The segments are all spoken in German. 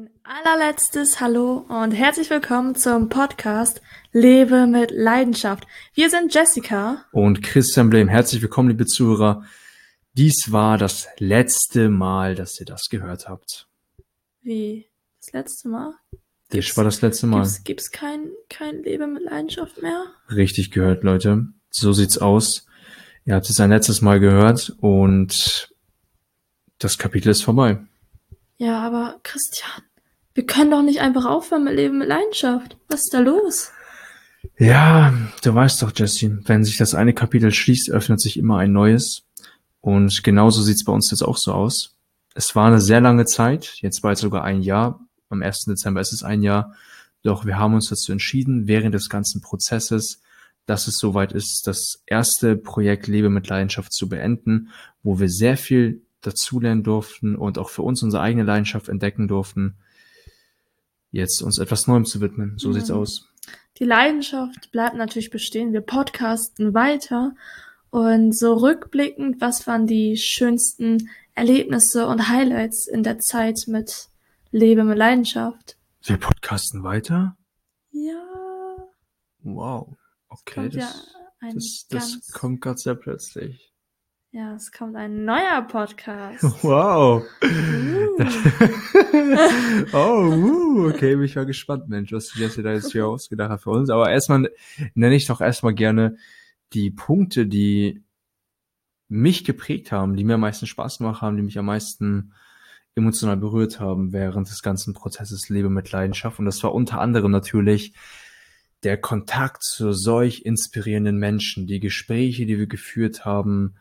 Ein allerletztes Hallo und herzlich willkommen zum Podcast Lebe mit Leidenschaft. Wir sind Jessica und Christian Blem. Herzlich willkommen, liebe Zuhörer. Dies war das letzte Mal, dass ihr das gehört habt. Wie? Das letzte Mal? Das war das letzte Mal. Gibt es kein, kein Lebe mit Leidenschaft mehr? Richtig gehört, Leute. So sieht's aus. Ihr habt es ein letztes Mal gehört und das Kapitel ist vorbei. Ja, aber Christian, wir können doch nicht einfach aufhören mit Leben mit Leidenschaft. Was ist da los? Ja, du weißt doch, Jesse, wenn sich das eine Kapitel schließt, öffnet sich immer ein neues. Und genauso sieht's bei uns jetzt auch so aus. Es war eine sehr lange Zeit, jetzt bald sogar ein Jahr. Am 1. Dezember ist es ein Jahr. Doch wir haben uns dazu entschieden, während des ganzen Prozesses, dass es soweit ist, das erste Projekt Lebe mit Leidenschaft zu beenden, wo wir sehr viel dazulernen durften und auch für uns unsere eigene Leidenschaft entdecken durften, jetzt uns etwas Neuem zu widmen. So mhm. sieht's aus. Die Leidenschaft bleibt natürlich bestehen. Wir podcasten weiter und so rückblickend, was waren die schönsten Erlebnisse und Highlights in der Zeit mit Lebe mit Leidenschaft? Wir podcasten weiter? Ja. Wow. Okay, das, ja das, das kommt gerade sehr plötzlich. Ja, es kommt ein neuer Podcast. Wow. Uh. oh, uh, okay, bin ich mal gespannt, Mensch, was Jesse da jetzt hier ausgedacht hat für uns. Aber erstmal nenne ich doch erstmal gerne die Punkte, die mich geprägt haben, die mir am meisten Spaß gemacht haben, die mich am meisten emotional berührt haben während des ganzen Prozesses Lebe mit Leidenschaft. Und das war unter anderem natürlich der Kontakt zu solch inspirierenden Menschen, die Gespräche, die wir geführt haben,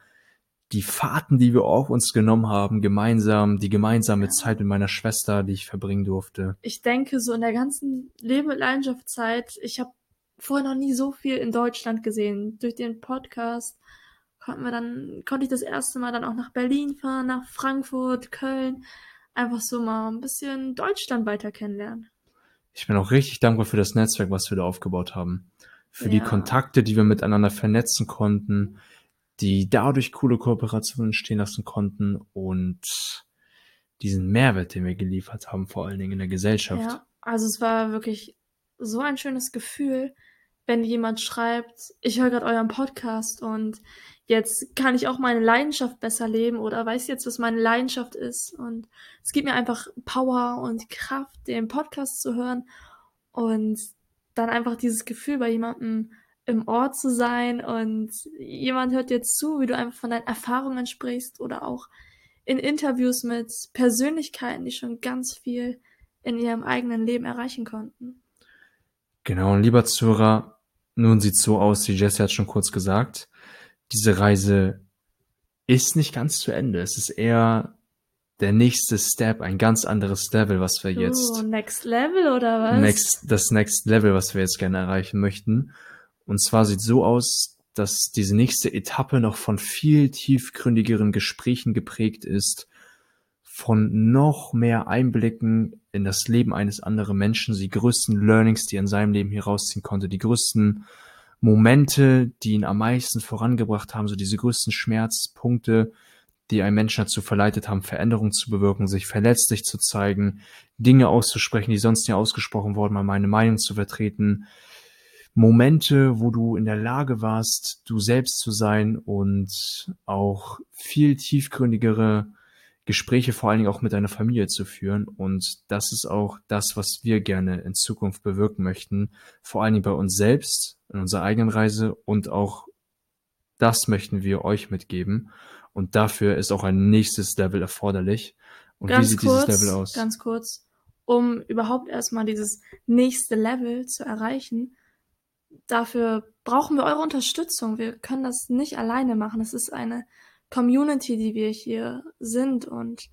die Fahrten, die wir auf uns genommen haben, gemeinsam, die gemeinsame Zeit mit meiner Schwester, die ich verbringen durfte. Ich denke, so in der ganzen Leben mit Leidenschaftszeit, ich habe vorher noch nie so viel in Deutschland gesehen. Durch den Podcast konnten wir dann, konnte ich das erste Mal dann auch nach Berlin fahren, nach Frankfurt, Köln, einfach so mal ein bisschen Deutschland weiter kennenlernen. Ich bin auch richtig dankbar für das Netzwerk, was wir da aufgebaut haben. Für ja. die Kontakte, die wir miteinander vernetzen konnten, die dadurch coole Kooperationen entstehen lassen konnten und diesen Mehrwert, den wir geliefert haben, vor allen Dingen in der Gesellschaft. Ja, also es war wirklich so ein schönes Gefühl, wenn jemand schreibt, ich höre gerade euren Podcast und jetzt kann ich auch meine Leidenschaft besser leben oder weiß jetzt, was meine Leidenschaft ist. Und es gibt mir einfach Power und Kraft, den Podcast zu hören und dann einfach dieses Gefühl bei jemandem im Ort zu sein und jemand hört dir zu, wie du einfach von deinen Erfahrungen sprichst oder auch in Interviews mit Persönlichkeiten, die schon ganz viel in ihrem eigenen Leben erreichen konnten. Genau, und lieber Zuhörer, nun sieht so aus, wie Jesse hat schon kurz gesagt, diese Reise ist nicht ganz zu Ende. Es ist eher der nächste Step, ein ganz anderes Level, was wir jetzt. Oh, Next Level oder was? Next, das Next Level, was wir jetzt gerne erreichen möchten. Und zwar sieht so aus, dass diese nächste Etappe noch von viel tiefgründigeren Gesprächen geprägt ist, von noch mehr Einblicken in das Leben eines anderen Menschen, die größten Learnings, die er in seinem Leben hier rausziehen konnte, die größten Momente, die ihn am meisten vorangebracht haben, so diese größten Schmerzpunkte, die einen Menschen dazu verleitet haben, Veränderungen zu bewirken, sich verletzlich zu zeigen, Dinge auszusprechen, die sonst nie ausgesprochen wurden, mal meine Meinung zu vertreten, Momente, wo du in der Lage warst, du selbst zu sein und auch viel tiefgründigere Gespräche vor allen Dingen auch mit deiner Familie zu führen. Und das ist auch das, was wir gerne in Zukunft bewirken möchten. Vor allen Dingen bei uns selbst, in unserer eigenen Reise und auch das möchten wir euch mitgeben. Und dafür ist auch ein nächstes Level erforderlich. Und ganz wie sieht kurz, dieses Level aus? Ganz kurz, um überhaupt erstmal dieses nächste Level zu erreichen, dafür brauchen wir eure Unterstützung. Wir können das nicht alleine machen. Es ist eine Community, die wir hier sind. Und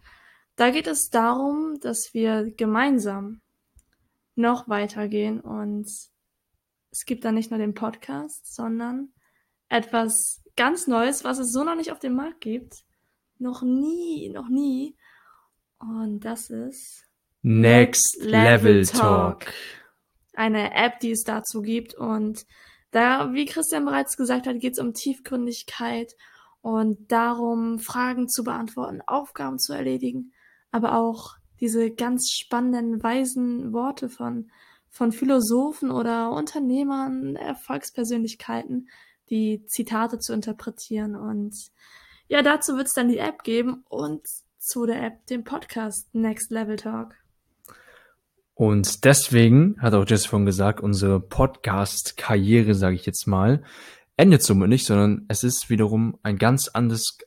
da geht es darum, dass wir gemeinsam noch weitergehen. Und es gibt da nicht nur den Podcast, sondern etwas ganz Neues, was es so noch nicht auf dem Markt gibt. Noch nie, noch nie. Und das ist Next, Next Level, Level Talk. Talk eine App, die es dazu gibt. Und da, wie Christian bereits gesagt hat, geht es um Tiefgründigkeit und darum, Fragen zu beantworten, Aufgaben zu erledigen, aber auch diese ganz spannenden, weisen Worte von, von Philosophen oder Unternehmern, Erfolgspersönlichkeiten, die Zitate zu interpretieren. Und ja, dazu wird es dann die App geben und zu der App den Podcast Next Level Talk. Und deswegen hat auch Jess von gesagt, unsere Podcast-Karriere, sage ich jetzt mal, endet somit nicht, sondern es ist wiederum ein ganz anderes,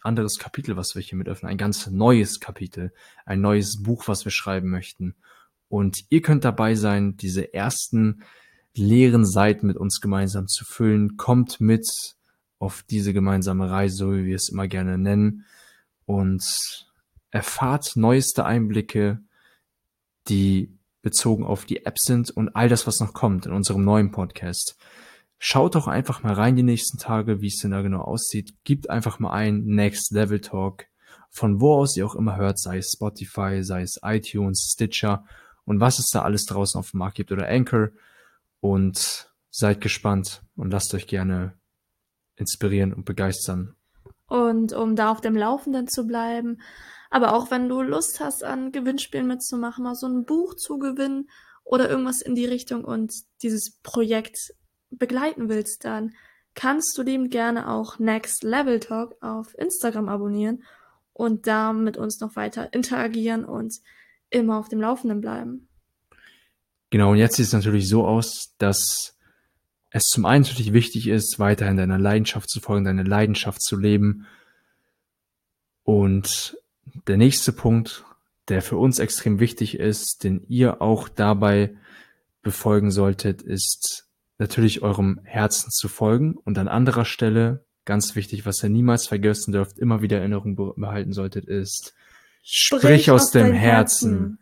anderes Kapitel, was wir hier mit öffnen, ein ganz neues Kapitel, ein neues Buch, was wir schreiben möchten. Und ihr könnt dabei sein, diese ersten leeren Seiten mit uns gemeinsam zu füllen. Kommt mit auf diese gemeinsame Reise, so wie wir es immer gerne nennen, und erfahrt neueste Einblicke, die bezogen auf die App sind und all das, was noch kommt in unserem neuen Podcast. Schaut doch einfach mal rein die nächsten Tage, wie es denn da genau aussieht. Gebt einfach mal ein Next Level Talk, von wo aus ihr auch immer hört, sei es Spotify, sei es iTunes, Stitcher und was es da alles draußen auf dem Markt gibt oder Anchor. Und seid gespannt und lasst euch gerne inspirieren und begeistern. Und um da auf dem Laufenden zu bleiben, aber auch wenn du Lust hast, an Gewinnspielen mitzumachen, mal so ein Buch zu gewinnen oder irgendwas in die Richtung und dieses Projekt begleiten willst, dann kannst du dem gerne auch Next Level Talk auf Instagram abonnieren und da mit uns noch weiter interagieren und immer auf dem Laufenden bleiben. Genau, und jetzt sieht es natürlich so aus, dass es zum einen natürlich wichtig ist, weiterhin deiner Leidenschaft zu folgen, deine Leidenschaft zu leben und der nächste Punkt, der für uns extrem wichtig ist, den ihr auch dabei befolgen solltet, ist natürlich eurem Herzen zu folgen und an anderer Stelle, ganz wichtig, was ihr niemals vergessen dürft, immer wieder Erinnerung behalten solltet, ist, sprich, sprich aus, aus dem Herzen. Herzen.